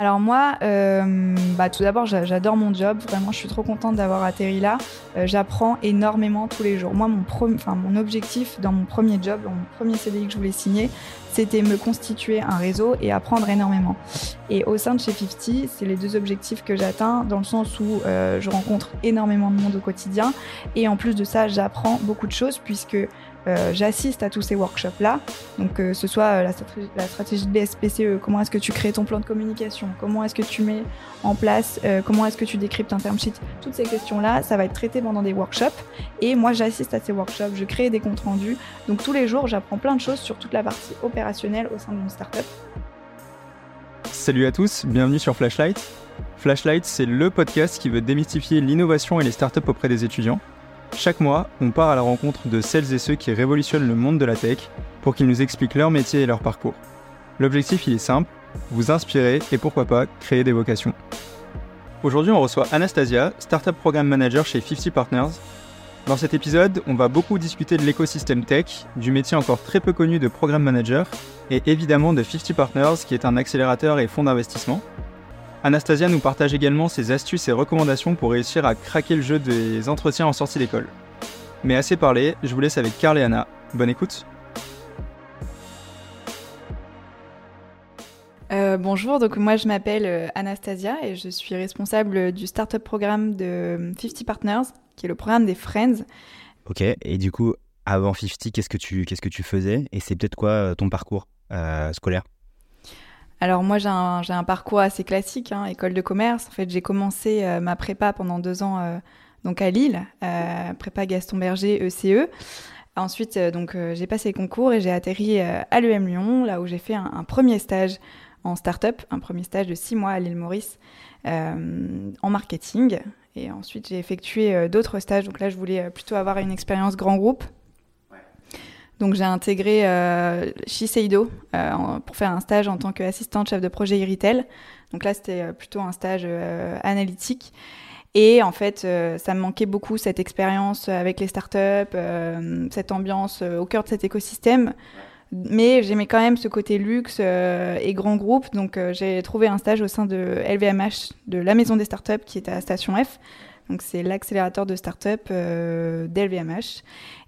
Alors moi, euh, bah tout d'abord, j'adore mon job. Vraiment, je suis trop contente d'avoir atterri là. Euh, j'apprends énormément tous les jours. Moi, mon, objectif dans mon premier job, dans mon premier CDI que je voulais signer, c'était me constituer un réseau et apprendre énormément. Et au sein de chez 50, c'est les deux objectifs que j'atteins dans le sens où euh, je rencontre énormément de monde au quotidien et en plus de ça, j'apprends beaucoup de choses puisque j'assiste à tous ces workshops-là. Donc, euh, ce soit euh, la, stratégie, la, stratégie, de BSPCE, comment est-ce que tu crées ton plan de communication, comment est-ce que tu mets en place, comment est-ce que tu décryptes un term sheet. Toutes ces questions-là, ça va être traité pendant des workshops. Et moi, j'assiste à ces workshops, je crée des comptes rendus. Donc, tous les jours, j'apprends plein de choses sur toute la partie opérationnelle au sein d'une startup. Salut à tous, bienvenue sur Flashlight. Flashlight, c'est le podcast qui veut démystifier l'innovation et les startups auprès des étudiants. Chaque mois, on part à la rencontre de celles et ceux qui révolutionnent le monde de la tech pour qu'ils nous expliquent leur métier et leur parcours. L'objectif, il est simple, vous inspirer et pourquoi pas créer des vocations. Aujourd'hui, on reçoit Anastasia, Startup Program Manager chez 50 Partners. Dans cet épisode, on va beaucoup discuter de l'écosystème tech, du métier encore très peu connu de Program Manager, et évidemment de 50 Partners qui est un accélérateur et fonds d'investissement. Anastasia nous partage également ses astuces et recommandations pour réussir à craquer le jeu des entretiens en sortie d'école. Mais assez parlé, je vous laisse avec Carl et Anna. Bonne écoute euh, bonjour, donc moi je m'appelle euh, Anastasia et je suis responsable du startup programme de 50 Partners, qui est le programme des Friends. Ok, et du coup, avant 50, qu'est-ce que tu, qu'est-ce que tu faisais? Et c'est peut-être quoi euh, ton parcours scolaire? Alors moi j'ai un, parcours assez classique, hein, école de commerce. En fait j'ai commencé euh, ma prépa pendant deux ans euh, donc à Lille, euh, prépa Gaston Berger ECE. E. Ensuite donc j'ai passé les concours et j'ai atterri à l'EM Lyon, là où j'ai fait un, premier stage en start-up, un premier stage de six mois à l'île Maurice en marketing. Et ensuite j'ai effectué d'autres stages. Donc là je voulais plutôt avoir une expérience grand groupe donc j'ai intégré euh, Shiseido euh, pour faire un stage en tant qu'assistante chef de projet e-retail. Donc là c'était euh, plutôt un stage analytique. Et en fait, ça me manquait beaucoup cette expérience avec les startups, cette ambiance au cœur de cet écosystème. Mais j'aimais quand même ce côté luxe et grand groupe. Donc j'ai trouvé un stage au sein de LVMH, de la maison des startups qui est à Station F. Donc c'est l'accélérateur de startups d'LVMH.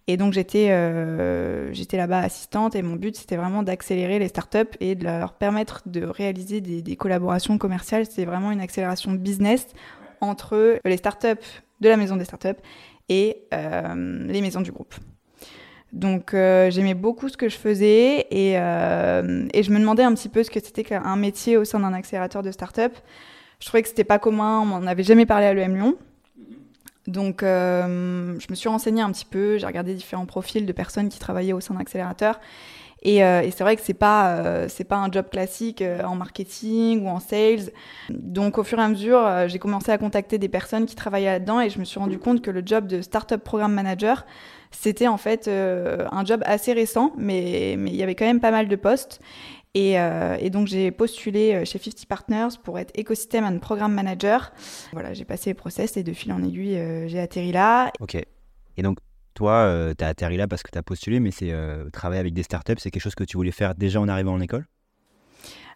Et donc j'étais euh, là-bas assistante et mon but c'était vraiment d'accélérer les startups et de leur permettre de réaliser des, des collaborations commerciales. C'était vraiment une accélération business entre les startups de la maison des startups et euh, les maisons du groupe. Donc euh, j'aimais beaucoup ce que je faisais et, euh, et, je me demandais un petit peu ce que c'était qu'un métier au sein d'un accélérateur de startups. Je trouvais que c'était pas commun, on n'en avait jamais parlé à l'EM Lyon. Donc, euh, je me suis renseignée un petit peu, j'ai regardé différents profils de personnes qui travaillaient au sein d'accélérateurs. Et, euh, et c'est vrai que c'est pas euh, c'est pas un job classique euh, en marketing ou en sales. Donc au fur et à mesure, euh, j'ai commencé à contacter des personnes qui travaillaient là-dedans et je me suis rendu compte que le job de startup programme manager, c'était en fait un job assez récent, mais mais il y avait quand même pas mal de postes. Et, euh, et, donc j'ai postulé euh, chez 50 Partners pour être Ecosystem and Program Manager. Voilà, j'ai passé les process et de fil en aiguille, euh, j'ai atterri là. Ok. Et donc toi, euh, tu as atterri là parce que tu as postulé, mais c'est travailler avec des startups, c'est quelque chose que tu voulais faire déjà en arrivant en école?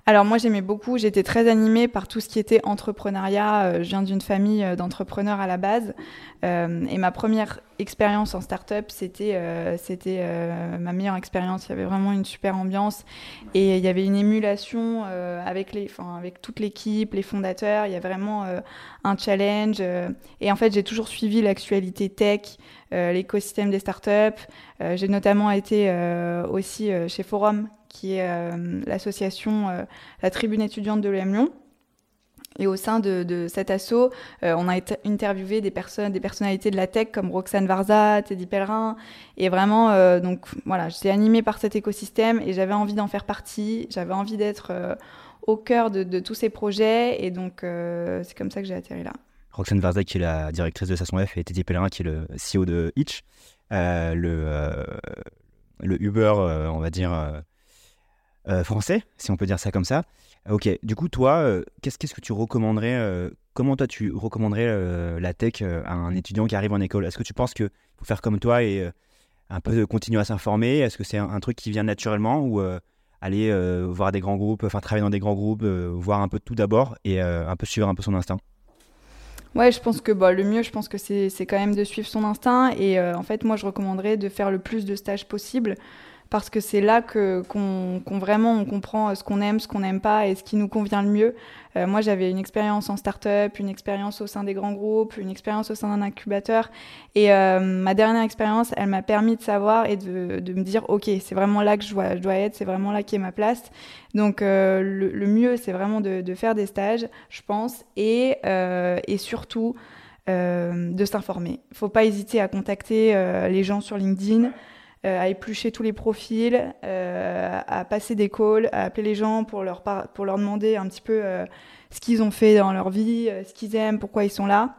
Alors moi j'aimais beaucoup, j'étais très animée par tout ce qui était entrepreneuriat. Euh, je viens d'une famille euh, d'entrepreneurs à la base euh, et ma première expérience en start-up c'était c'était ma meilleure expérience. Il y avait vraiment une super ambiance et il y avait une émulation avec les, enfin avec toute l'équipe, les fondateurs. Il y a vraiment un challenge et en fait j'ai toujours suivi l'actualité tech, l'écosystème des startups. j'ai notamment été aussi chez Forum qui est euh, l'association, euh, la tribune étudiante de l'EM Lyon. Et au sein de, cet assaut, euh, on a interviewé des personnes, des personnalités de la tech comme Roxane Varza, Teddy Pellerin. Et vraiment, euh, donc voilà, j'étais animée par cet écosystème et j'avais envie d'en faire partie. J'avais envie d'être au cœur de, tous ces projets. Et donc, c'est comme ça que j'ai atterri là. Roxane Varza, qui est la directrice de Station F, et Teddy Pellerin, qui est le CEO de Hitch, le, le Uber, on va dire euh, français, si on peut dire ça comme ça. Ok, du coup, toi, euh, qu'est-ce, qu'est-ce que tu recommanderais euh, Comment toi, tu recommanderais la tech à un étudiant qui arrive en école? Est-ce que tu penses qu'il faut faire comme toi et un peu continuer à s'informer? Est-ce que c'est un, truc qui vient naturellement ou aller voir des grands groupes, enfin travailler dans des grands groupes, voir un peu tout d'abord et un peu suivre un peu son instinct? Ouais, je pense que bah, le mieux, je pense que c'est quand même de suivre son instinct. Et en fait, moi, je recommanderais de faire le plus de stages possible parce que c'est là que qu'on vraiment on comprend ce qu'on aime, ce qu'on n'aime pas et ce qui nous convient le mieux. Euh, moi, j'avais une expérience en start-up, une expérience au sein des grands groupes, une expérience au sein d'un incubateur. Et euh, ma dernière expérience, elle m'a permis de savoir et de, de me dire, OK, c'est vraiment là que je dois, je dois être, c'est vraiment là qui est ma place. Donc, euh, le, le, mieux, c'est vraiment de, de, faire des stages, je pense, et, et surtout de s'informer. Il ne faut pas hésiter à contacter les gens sur LinkedIn. Euh, à éplucher tous les profils, euh, à passer des calls, à appeler les gens pour leur, pour leur demander un petit peu euh, ce qu'ils ont fait dans leur vie, ce qu'ils aiment, pourquoi ils sont là.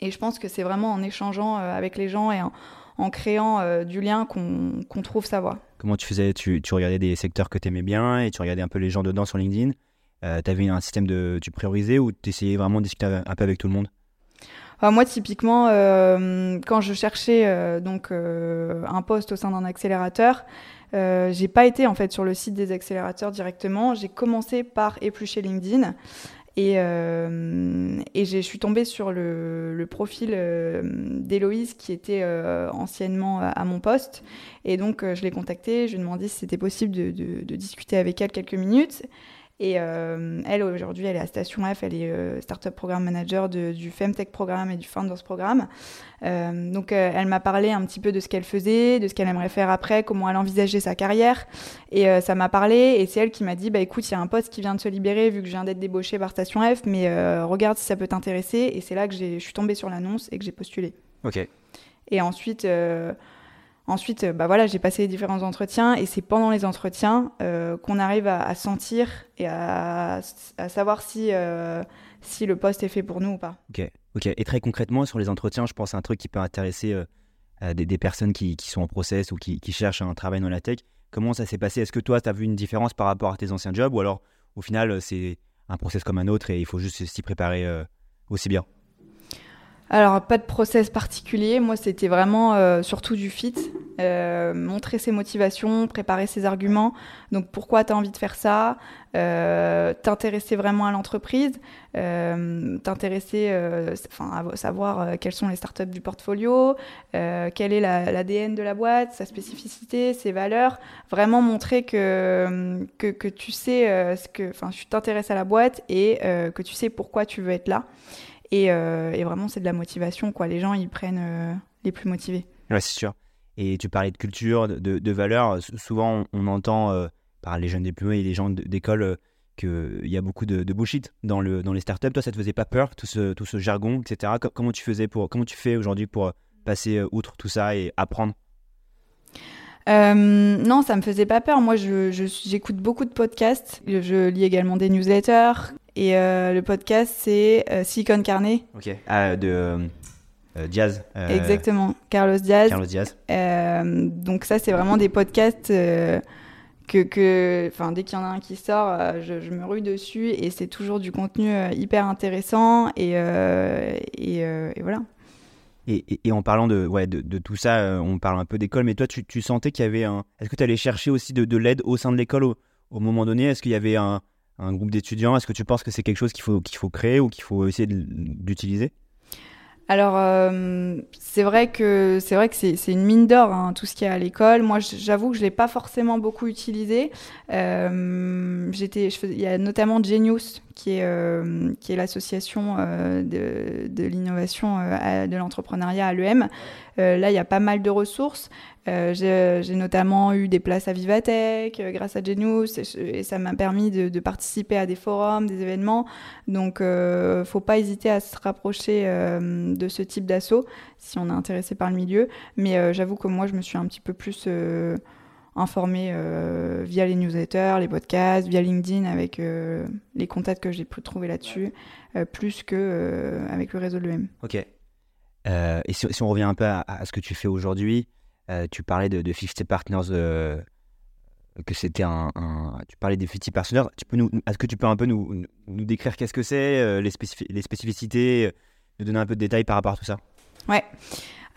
Et je pense que c'est vraiment en échangeant avec les gens et en, créant du lien qu'on trouve sa voie. Comment tu faisais? Tu, tu, regardais des secteurs que tu aimais bien et tu regardais un peu les gens dedans sur LinkedIn? Tu avais un système de. Tu priorisais ou tu essayais vraiment de discuter un peu avec tout le monde? Moi, typiquement, euh, quand je cherchais euh, donc euh, un poste au sein d'un accélérateur, j'ai pas été en fait sur le site des accélérateurs directement. J'ai commencé par éplucher LinkedIn. Et, et je suis tombée sur le, profil d'Héloïse qui était anciennement à mon poste. Et donc, je l'ai contactée, je lui ai demandé si c'était possible de, discuter avec elle quelques minutes. Et euh, elle, aujourd'hui, elle est à Station F, elle est euh, Startup Program Manager du Femtech Programme et du Founders Programme. Euh, donc, elle m'a parlé un petit peu de ce qu'elle faisait, de ce qu'elle aimerait faire après, comment elle envisageait sa carrière. Et ça m'a parlé, et c'est elle qui m'a dit bah, écoute, il y a un poste qui vient de se libérer vu que je viens d'être débauchée par Station F, mais regarde si ça peut t'intéresser. Et c'est là que je suis tombée sur l'annonce et que j'ai postulé. Ok. Et ensuite. Ensuite, euh, bah voilà, j'ai passé les différents entretiens et c'est pendant les entretiens euh, qu'on arrive à, sentir et à, savoir si, euh, si le poste est fait pour nous ou pas. Ok, ok. Et très concrètement, sur les entretiens, je pense à un truc qui peut intéresser des, personnes qui, qui, sont en process ou qui, qui, cherchent un travail dans la tech. Comment ça s'est passé? Est-ce que toi, tu as vu une différence par rapport à tes anciens jobs ou alors au final, c'est un process comme un autre et il faut juste s'y préparer aussi bien? Alors, pas de process particulier. Moi, c'était vraiment euh, surtout du fit. Euh, montrer ses motivations, préparer ses arguments. Donc, pourquoi tu as envie de faire ça euh, T'intéresser vraiment à l'entreprise. T'intéresser, à savoir quelles sont les startups du portfolio, quel est l'ADN de la boîte, sa spécificité, ses valeurs. Vraiment montrer que, que, que tu sais ce que, enfin, tu t'intéresses à la boîte et que tu sais pourquoi tu veux être là. Euh, et, vraiment, c'est de la motivation. Les gens, ils prennent euh, les plus motivés. Ouais, c'est sûr. Et tu parlais de culture, de, de valeurs. Souvent, on, entend euh, par les jeunes diplômés et les gens d'école qu'il y a beaucoup de, de, bullshit dans les startups. Toi, ça te faisait pas peur, tout ce, tout ce jargon, etc. Comment tu faisais pour, comment tu fais aujourd'hui pour passer outre tout ça et apprendre? Non, ça me faisait pas peur. Moi, j'écoute je, beaucoup de podcasts. Je lis également des newsletters. Et euh, le podcast, c'est euh, Silicon Carnet. Ok. Ah, de euh, Diaz. Exactement. Carlos Diaz. Carlos Diaz. donc ça, c'est vraiment des podcasts que, que dès qu'il y en a un qui sort, je, je, me rue dessus et c'est toujours du contenu hyper intéressant et, et, et voilà. Et, en parlant de, tout ça, on parle un peu d'école, mais toi, tu, sentais qu'il y avait un. Est-ce que tu allais chercher aussi de, de l'aide au sein de l'école au, moment donné? Est-ce qu'il y avait un, groupe d'étudiants? Est-ce que tu penses que c'est quelque chose qu'il faut, qu'il faut créer ou qu'il faut essayer d'utiliser? Alors, euh, c'est vrai que c'est vrai que c'est une mine d'or hein, tout ce qu'il y a à l'école. Moi, j'avoue que je l'ai pas forcément beaucoup utilisé. Euh, j'étais, il y a notamment Genius qui est euh, est l'association de, de l'innovation de l'entrepreneuriat à l'EM. là, il y a pas mal de ressources. J'ai notamment eu des places à Vivatech grâce à Genius et, ça m'a permis de, participer à des forums, des événements. Donc, faut pas hésiter à se rapprocher de ce type d'assaut si on est intéressé par le milieu. Mais euh, j'avoue que moi, je me suis un petit peu plus euh, informée euh, via les newsletters, les podcasts, via LinkedIn avec les contacts que j'ai pu trouver là-dessus, plus que avec le réseau de l'EM. Ok. et si, on revient un peu à, ce que tu fais aujourd'hui, tu parlais de, de 50 Partners que c'était un, Tu parlais des 50 partners. Tu peux nous, est-ce que tu peux un peu nous, décrire qu'est-ce que c'est, les, spécificités, nous donner un peu de détails par rapport à tout ça? Ouais.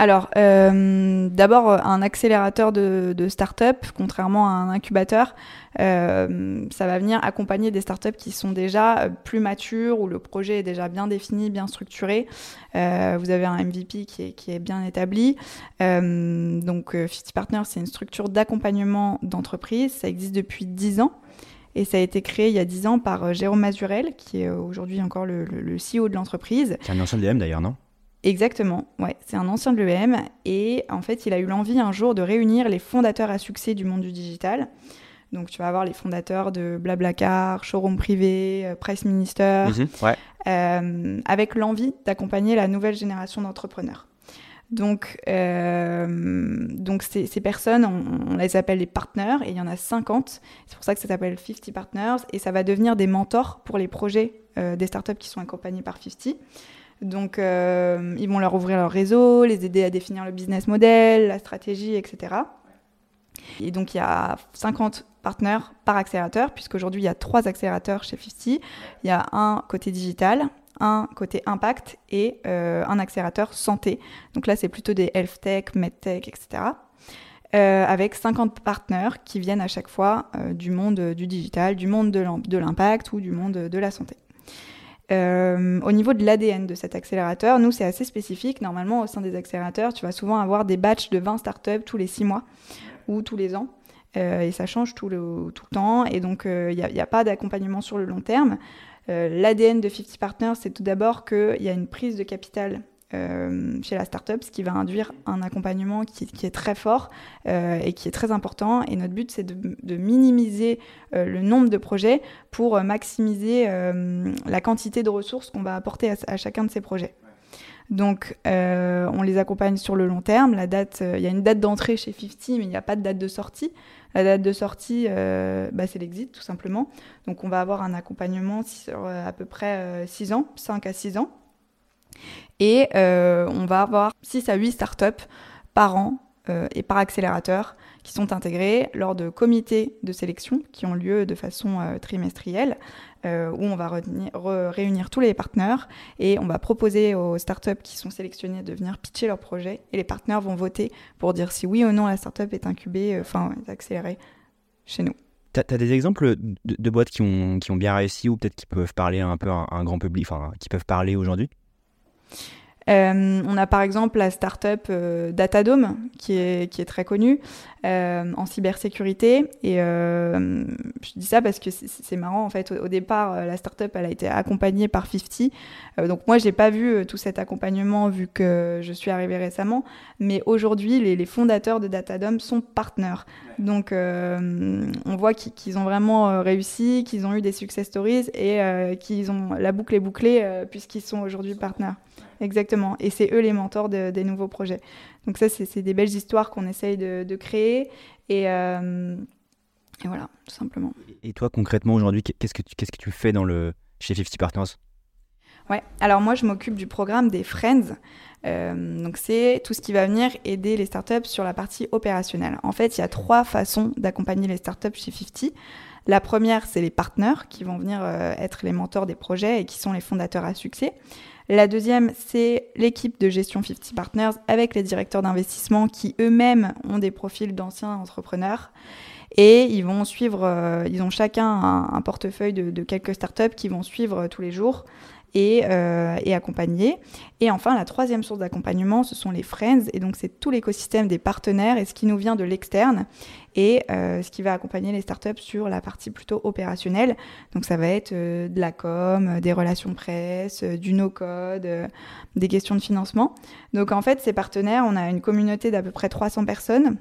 Alors, euh, d'abord, un accélérateur de, de start-up, contrairement à un incubateur, euh, ça va venir accompagner des startups qui sont déjà euh, plus matures, où le projet est déjà bien défini, bien structuré. Euh, vous avez un MVP qui est, bien établi. Euh, donc, 50 Partners, c'est une structure d'accompagnement d'entreprise. Ça existe depuis 10 ans. Et ça a été créé il y a 10 ans par Jérôme Mazurel, qui est aujourd'hui encore le, le, CEO de l'entreprise. C'est un ancien l'EM d'ailleurs, non? Exactement, ouais, c'est un ancien de l'EM et en fait il a eu l'envie un jour de réunir les fondateurs à succès du monde du digital. Donc tu vas avoir les fondateurs de Blablacar, Showroom Privé, euh, Price Minister, Mhm, ouais. euh, avec l'envie d'accompagner la nouvelle génération d'entrepreneurs. Donc, euh, donc ces, ces personnes, on, on les appelle les partenaires, et il y en a 50. C'est pour ça que ça s'appelle 50 Partners, et ça va devenir des mentors pour les projets euh, des startups qui sont accompagnés par 50. Donc, euh, ils vont leur ouvrir leur réseau, les aider à définir le business model, la stratégie, etc. Et donc, il y a 50 partenaires par accélérateur, puisqu'aujourd'hui, il y a trois accélérateurs chez 50. Il y a un côté digital, un côté impact et euh, un accélérateur santé. Donc là, c'est plutôt des health tech, medtech, etc. Euh, avec 50 partenaires qui viennent à chaque fois du monde du digital, du monde de l'impact ou du monde de la santé. Euh, au niveau de l'ADN de cet accélérateur, nous, c'est assez spécifique. Normalement, au sein des accélérateurs, tu vas souvent avoir des batchs de 20 startups tous les 6 mois ou tous les ans. Euh, et ça change tout le, tout le temps. Et donc, il euh, n'y a, a, pas d'accompagnement sur le long terme. L'ADN de 50 Partners, c'est tout d'abord qu'il y a une prise de capital euh, chez la startup, ce qui va induire un accompagnement qui, est très fort euh, et qui est très important. Et notre but, c'est de, minimiser euh, le nombre de projets pour maximiser la quantité de ressources qu'on va apporter à, chacun de ces projets. Donc, on les accompagne sur le long terme. Il y a une date d'entrée chez 50, mais il n'y a pas de date de sortie. La date de sortie, bah, c'est l'exit, tout simplement. Donc, on va avoir un accompagnement sur à peu près 6 ans, 5 à 6 ans. Et euh, on va avoir 6 à 8 startups par an euh, et par accélérateur qui sont intégrés lors de comités de sélection qui ont lieu de façon euh, trimestrielle, euh, où on va réunir, tous les partenaires et on va proposer aux startups qui sont sélectionnés de venir pitcher leur projet et les partenaires vont voter pour dire si oui ou non la startup est incubée, enfin est accélérée chez nous. Tu as, des exemples de, boîtes qui ont bien réussi ou peut-être qui peuvent parler un peu à un grand public, enfin qui peuvent parler aujourd'hui? Euh, on a par exemple la startup euh, Datadome qui est, qui est très connue euh, en cybersécurité. Et euh, je dis ça parce que c'est marrant en fait. Au, au, départ, la startup elle a été accompagnée par 50. Euh, donc moi, j'ai pas vu tout cet accompagnement vu que je suis arrivée récemment. Mais aujourd'hui, les, les, fondateurs de Datadome sont partenaires. Donc on voit qu'ils ont vraiment réussi, qu'ils ont eu des success stories et qu'ils ont la boucle est bouclée puisqu'ils sont aujourd'hui partenaires. Exactement. Et c'est eux les mentors de, des nouveaux projets. Donc ça, c'est des belles histoires qu'on essaye de, de, créer. Et, euh, et, voilà, tout simplement. Et toi, concrètement, aujourd'hui, qu'est-ce que, tu, qu'est-ce que tu fais dans le, chez 50 Partners? Ouais, alors moi, je m'occupe du programme des Friends. Euh, donc c'est tout ce qui va venir aider les startups sur la partie opérationnelle. En fait, il y a trois façons d'accompagner les startups chez 50. La première, c'est les partenaires qui vont venir euh, être les mentors des projets et qui sont les fondateurs à succès. La deuxième, c'est l'équipe de gestion 50 Partners avec les directeurs d'investissement qui eux-mêmes ont des profils d'anciens entrepreneurs. Et ils vont suivre, euh, ils ont chacun un, portefeuille de, de, quelques startups qui vont suivre tous les jours et, euh, et, accompagner. Et enfin, la troisième source d'accompagnement, ce sont les friends. Et donc, c'est tout l'écosystème des partenaires et ce qui nous vient de l'externe et euh, ce qui va accompagner les startups sur la partie plutôt opérationnelle. Donc, ça va être euh, de la com, des relations presse, du no-code, des questions de financement. Donc, en fait, ces partenaires, on a une communauté d'à peu près 300 personnes,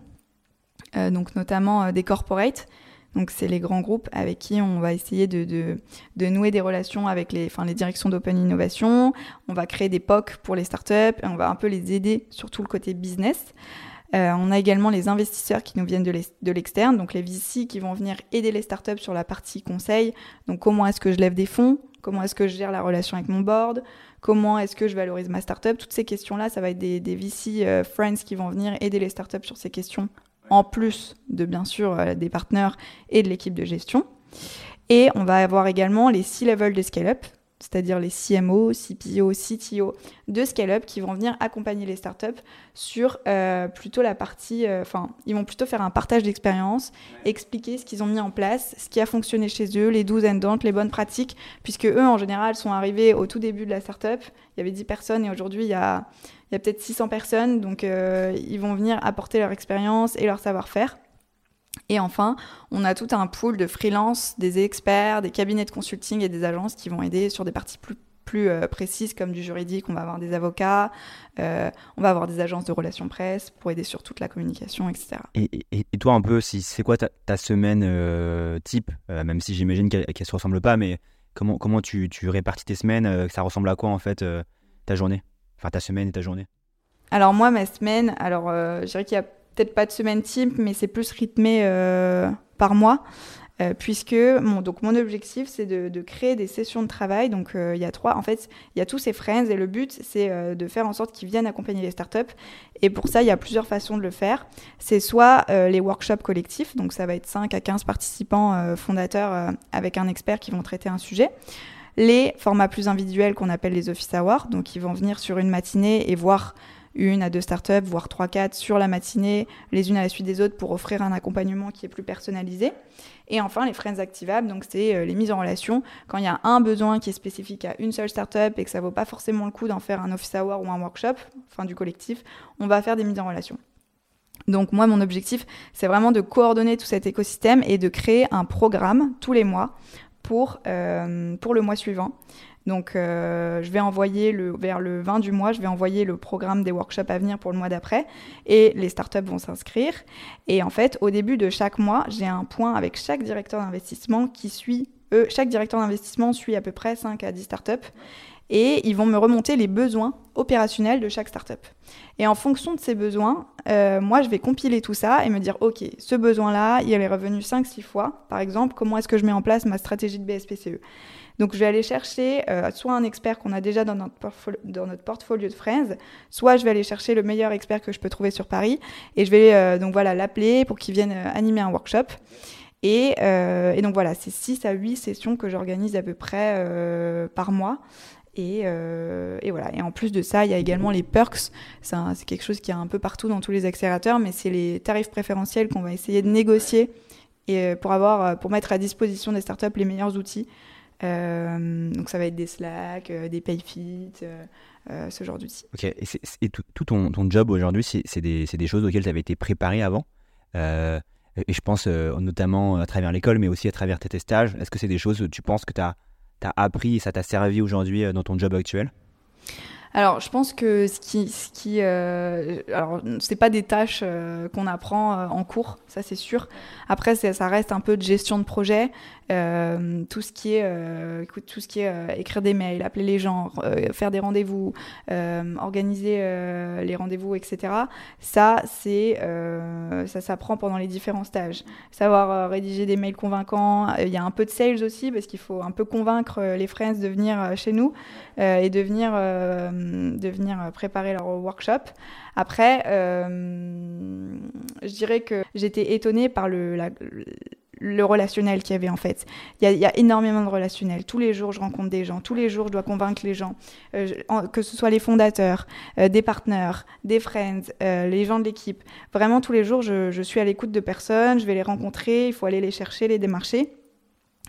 donc notamment des corporates. Donc, c'est les grands groupes avec qui on va essayer de, nouer des relations avec les, enfin, les directions d'Open Innovation. On va créer des POC pour les startups et on va un peu les aider sur tout le côté business. Euh, on a également les investisseurs qui nous viennent de l'externe, donc les VC qui vont venir aider les startups sur la partie conseil. Donc, comment est-ce que je lève des fonds? Comment est-ce que je gère la relation avec mon board? Comment est-ce que je valorise ma startup? Toutes ces questions-là, ça va être des, des VC euh, friends qui vont venir aider les startups sur ces questions en plus de bien sûr euh, des partenaires et de l'équipe de gestion. Et on va avoir également les six levels de scale-up. C'est-à-dire les CMO, CPO, CTO de scale-up qui vont venir accompagner les startups sur euh, plutôt la partie, euh, enfin, ils vont plutôt faire un partage d'expérience, expliquer ce qu'ils ont mis en place, ce qui a fonctionné chez eux, les do's and don'ts, les bonnes pratiques, puisque eux, en général, sont arrivés au tout début de la startup. Il y avait 10 personnes et aujourd'hui, il y a, il y a peut-être 600 personnes, donc euh, ils vont venir apporter leur expérience et leur savoir-faire. Et enfin, on a tout un pool de freelance, des experts, des cabinets de consulting et des agences qui vont aider sur des parties plus, plus euh, précises comme du juridique. On va avoir des avocats, euh, on va avoir des agences de relations presse pour aider sur toute la communication, etc. Et, toi, un peu, si, c'est quoi ta, semaine euh, type Même si j'imagine qu'elle ne se ressemble pas, mais comment, comment tu, tu répartis tes semaines Ça ressemble à quoi en fait ta journée? Enfin, ta semaine et ta journée? Alors moi, ma semaine, alors je dirais qu'il y a peut-être pas de semaine type, mais c'est plus rythmé euh, par mois. Euh, puisque mon, objectif c'est de, créer des sessions de travail. Donc euh, il y a trois, en fait, il y a tous ces friends et le but c'est de faire en sorte qu'ils viennent accompagner les startups. Et pour ça, il y a plusieurs façons de le faire. C'est soit les workshops collectifs, donc ça va être 5 à 15 participants fondateurs avec un expert qui vont traiter un sujet. Les formats plus individuels qu'on appelle les office hours, donc ils vont venir sur une matinée et voir une à deux startups, voire trois, quatre sur la matinée, les unes à la suite des autres pour offrir un accompagnement qui est plus personnalisé. Et enfin, les friends activables, donc c'est euh, les mises en relation. Quand il y a un besoin qui est spécifique à une seule startup et que ça vaut pas forcément le coup d'en faire un office hour ou un workshop, enfin du collectif, on va faire des mises en relation. Donc moi, mon objectif, c'est vraiment de coordonner tout cet écosystème et de créer un programme tous les mois pour, euh, pour le mois suivant. Donc, euh, je vais envoyer vers le 20 du mois, je vais envoyer le programme des workshops à venir pour le mois d'après et les startups vont s'inscrire. Et en fait, au début de chaque mois, j'ai un point avec chaque directeur d'investissement qui suit, eux, chaque directeur d'investissement suit à peu près 5 à 10 startups et ils vont me remonter les besoins opérationnels de chaque startup. Et en fonction de ces besoins, euh, moi, je vais compiler tout ça et me dire, OK, ce besoin-là, il est revenu 5-6 fois, par exemple, comment est-ce que je mets en place ma stratégie de BSPCE donc je vais aller chercher euh, soit un expert qu'on a déjà dans notre, dans portfolio de Friends, soit je vais aller chercher le meilleur expert que je peux trouver sur Paris et je vais euh, donc voilà l'appeler pour qu'il vienne euh, animer un workshop. Et, et donc voilà, c'est 6 à 8 sessions que j'organise à peu près par mois. Et, et, voilà. Et en plus de ça, il y a également les perks. C'est quelque chose qui est un peu partout dans tous les accélérateurs, mais c'est les tarifs préférentiels qu'on va essayer de négocier et pour avoir, pour mettre à disposition des startups les meilleurs outils. Euh, donc ça va être des Slack, euh, des Payfit, euh, ce genre d'outils. Ok, et, tout, ton, job aujourd'hui, c'est des, choses auxquelles tu avais été préparé avant et je pense notamment à travers l'école, mais aussi à travers tes stages. Est-ce que c'est des choses que tu penses que tu as, appris et ça t'a servi aujourd'hui dans ton job actuel? Alors, je pense que ce qui, ce euh, alors c'est pas des tâches euh, qu'on apprend euh, en cours, ça c'est sûr. Après, ça reste un peu de gestion de projet, tout ce qui est, écoute, tout ce qui est écrire des mails, appeler les gens, faire des rendez-vous, organiser les rendez-vous, etc. Ça, c'est, ça s'apprend pendant les différents stages. Savoir rédiger des mails convaincants. Il y a un peu de sales aussi parce qu'il faut un peu convaincre les friends de venir chez nous et de venir de venir préparer leur workshop. Après, euh, je dirais que j'étais étonnée par le, le relationnel qu'il y avait en fait. Il y, a, énormément de relationnel. Tous les jours, je rencontre des gens. Tous les jours, je dois convaincre les gens, euh, que ce soit les fondateurs, euh, des partenaires, des friends, les gens de l'équipe. Vraiment, tous les jours, je, je suis à l'écoute de personnes. Je vais les rencontrer. Il faut aller les chercher, les démarcher.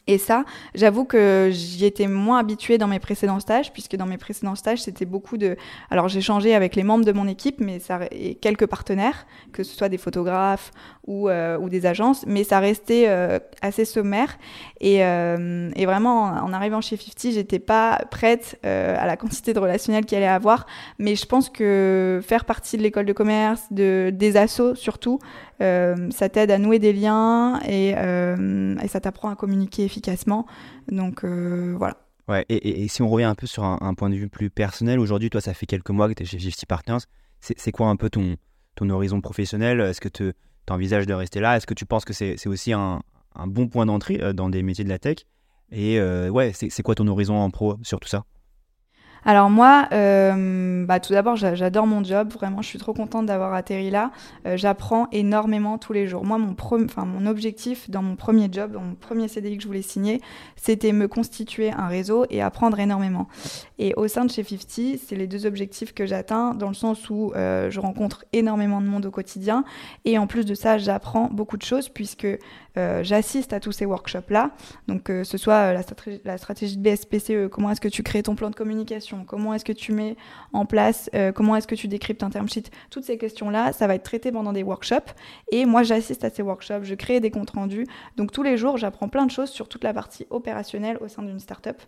Et ça, j'avoue que j'y étais moins habituée dans mes précédents stages, puisque dans mes précédents stages, c'était beaucoup de... Alors j'ai avec les membres de mon équipe, mais ça et quelques partenaires, que ce soit des photographes ou, euh, ou des agences, mais ça restait euh, assez sommaire. Et, euh, vraiment, en arrivant chez 50, j'étais pas prête à la quantité de relationnel qu'il allait avoir, mais je pense que faire partie de l'école de commerce, de, des assos surtout, ça t'aide à nouer des liens et, ça t'apprend à communiquer efficacement. Donc voilà. Ouais, et, si on revient un peu sur un, point de vue plus personnel, aujourd'hui, toi, ça fait quelques mois que tu es chez 50 Partners. C'est quoi un peu ton, ton horizon professionnel? Est-ce que tu envisages de rester là? Est-ce que tu penses que c'est aussi un, un, bon point d'entrée dans des métiers de la tech? Et ouais, c'est quoi ton horizon en pro sur tout ça? Alors moi, euh, bah, tout d'abord, j'adore mon job. Vraiment, je suis trop contente d'avoir atterri là. Euh, j'apprends énormément tous les jours. Moi, mon, objectif dans mon premier job, mon premier CDI que je voulais signer, c'était me constituer un réseau et apprendre énormément. Et au sein de chez 50, c'est les deux objectifs que j'atteins dans le sens où euh, je rencontre énormément de monde au quotidien. Et en plus de ça, j'apprends beaucoup de choses puisque j'assiste à tous ces workshops-là. Donc, que ce soit la la stratégie de BSPCE, comment est-ce que tu crées ton plan de communication, comment est-ce que tu mets en place, euh, comment est-ce que tu décryptes un term sheet, toutes ces questions-là, ça va être traité pendant des workshops. Et moi, j'assiste à ces workshops, je crée des comptes rendus. Donc tous les jours, j'apprends plein de choses sur toute la partie opérationnelle au sein d'une startup.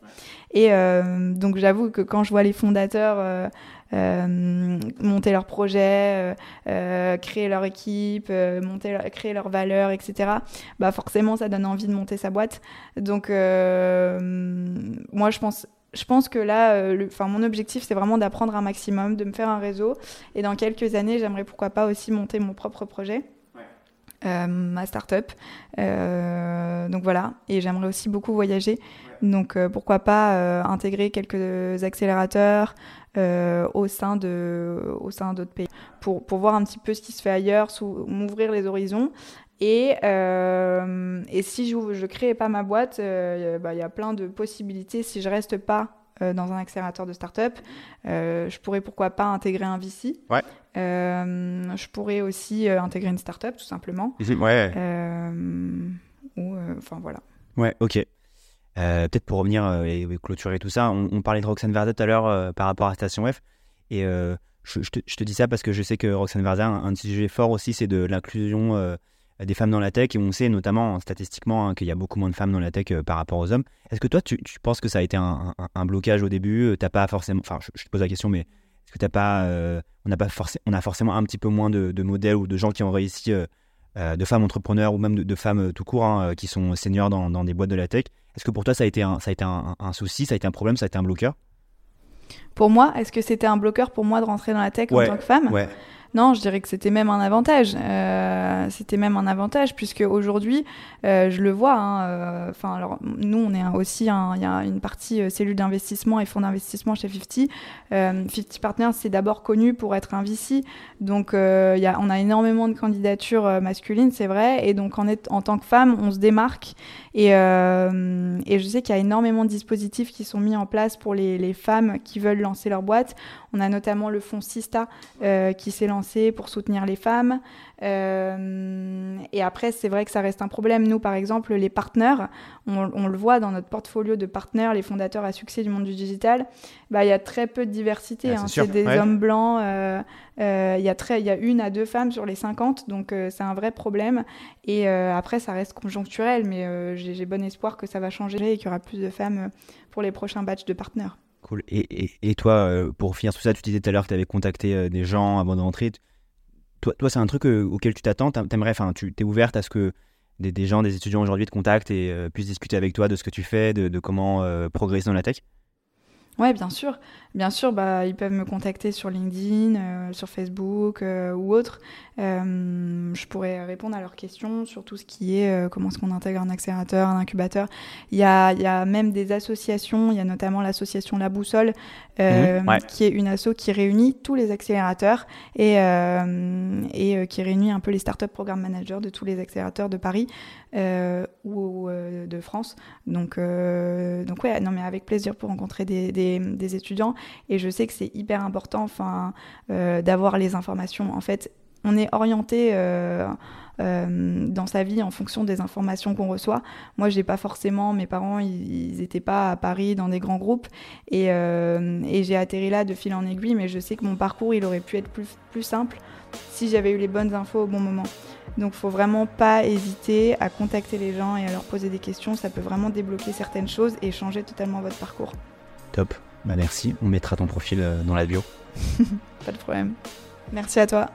Et euh, donc j'avoue que quand je vois les fondateurs euh, monter leur projet, créer leur équipe, monter, créer leurs valeurs, etc. Bah forcément, ça donne envie de monter sa boîte. Donc moi, je pense je pense que là, euh, mon objectif, c'est vraiment d'apprendre un maximum, de me faire un réseau. Et dans quelques années, j'aimerais pourquoi pas aussi monter mon propre projet, euh, ma start-up. Euh, donc voilà. Et j'aimerais aussi beaucoup voyager. Donc pourquoi pas intégrer quelques accélérateurs au sein de, au sein d'autres pays pour, pour voir un petit peu ce qui se fait ailleurs, m'ouvrir les horizons. Et, euh, et si je ne crée pas ma boîte, euh, bah, il y a plein de possibilités. Si je reste pas euh, dans un accélérateur de start-up, je pourrais pourquoi pas intégrer un VC. Ouais. je pourrais aussi intégrer une start-up, tout simplement. Ouais. ou, enfin, voilà. Ouais, ok. Peut-être pour revenir et, clôturer tout ça, on, parlait de Roxane Verdet tout à l'heure par rapport à Station F. Et je, te, je, te, dis ça parce que je sais que Roxane Verdet, un, un sujet fort aussi, c'est de l'inclusion des femmes dans la tech et on sait notamment statistiquement hein, qu'il y a beaucoup moins de femmes dans la tech euh, par rapport aux hommes. Est-ce que toi, tu, penses que ça a été un, blocage au début euh, T'as pas forcément, enfin, je, te pose la question, mais est-ce que t'as pas, euh, on n'a pas forcément, on a forcément un petit peu moins de, modèles ou de gens qui ont réussi, de femmes entrepreneurs ou même de, femmes tout court hein, qui sont seniors dans, des boîtes de la tech? Est-ce que pour toi, ça a été un, ça a été un, souci, ça a été un problème, ça a été un bloqueur? Pour moi, est-ce que c'était un bloqueur pour moi de rentrer dans la tech en tant que femme? ouais. Non, je dirais que c'était même un avantage. Euh, c'était même un avantage puisque aujourd'hui, euh, je le vois. Hein, euh, enfin, alors nous, on est aussi, une partie cellule d'investissement et fonds d'investissement chez 50. 50 Partners, c'est d'abord connu pour être un VC, donc on a énormément de candidatures masculines, c'est vrai, et donc en, tant que femme, on se démarque. Et, je sais qu'il y a énormément de dispositifs qui sont mis en place pour les, les femmes qui veulent lancer leur boîte. On a notamment le fonds Sista qui s'est lancé pour soutenir les femmes. Euh, et après, c'est vrai que ça reste un problème. Nous, par exemple, les partenaires, on, le voit dans notre portfolio de partenaires, les fondateurs à succès du monde du digital, bah, il y a très peu de diversité. Hein. c'est des hommes blancs. Euh, euh, il y, y a une à deux femmes sur les 50, donc c'est un vrai problème. Et après, ça reste conjoncturel, mais j'ai bon espoir que ça va changer et qu'il y aura plus de femmes pour les prochains batchs de partenaires. Cool. Et, et, toi, euh, pour finir tout ça, tu disais tout à l'heure que tu avais contacté euh, des gens avant d'entrer. Toi, toi c'est un truc euh, auquel tu t'attends? T'aimerais, enfin, tu es ouverte à ce que des, des gens, des étudiants aujourd'hui te contactent et puissent discuter avec toi de ce que tu fais, de, de comment progresser dans la tech? Ouais, bien sûr. Bien sûr, bah, ils peuvent me contacter sur LinkedIn, euh, sur Facebook euh, ou autre. Euh, je pourrais répondre à leurs questions sur tout ce qui est comment est-ce qu'on intègre un accélérateur, un incubateur. Il y a, il y a même des associations, il y a notamment l'association La Boussole, mhm, qui est une asso qui réunit tous les accélérateurs et, et qui réunit un peu les startup programme managers de tous les accélérateurs de Paris ou de France. Donc, donc ouais, non mais avec plaisir pour rencontrer des, des, des étudiants et je sais que c'est hyper important enfin, euh, d'avoir les informations. En fait, on est orienté euh, euh, dans sa vie en fonction des informations qu'on reçoit. Moi, j'ai pas forcément, mes parents, ils n'étaient pas à Paris dans des grands groupes et, j'ai atterri là de fil en aiguille, mais je sais que mon parcours, il aurait pu être plus, plus simple si j'avais eu les bonnes infos au bon moment. Donc, faut vraiment pas hésiter à contacter les gens et à leur poser des questions. Ça peut vraiment débloquer certaines choses et changer totalement votre parcours. Top. Bah merci, on mettra ton profil euh, dans la bio. Pas de problème. Merci à toi.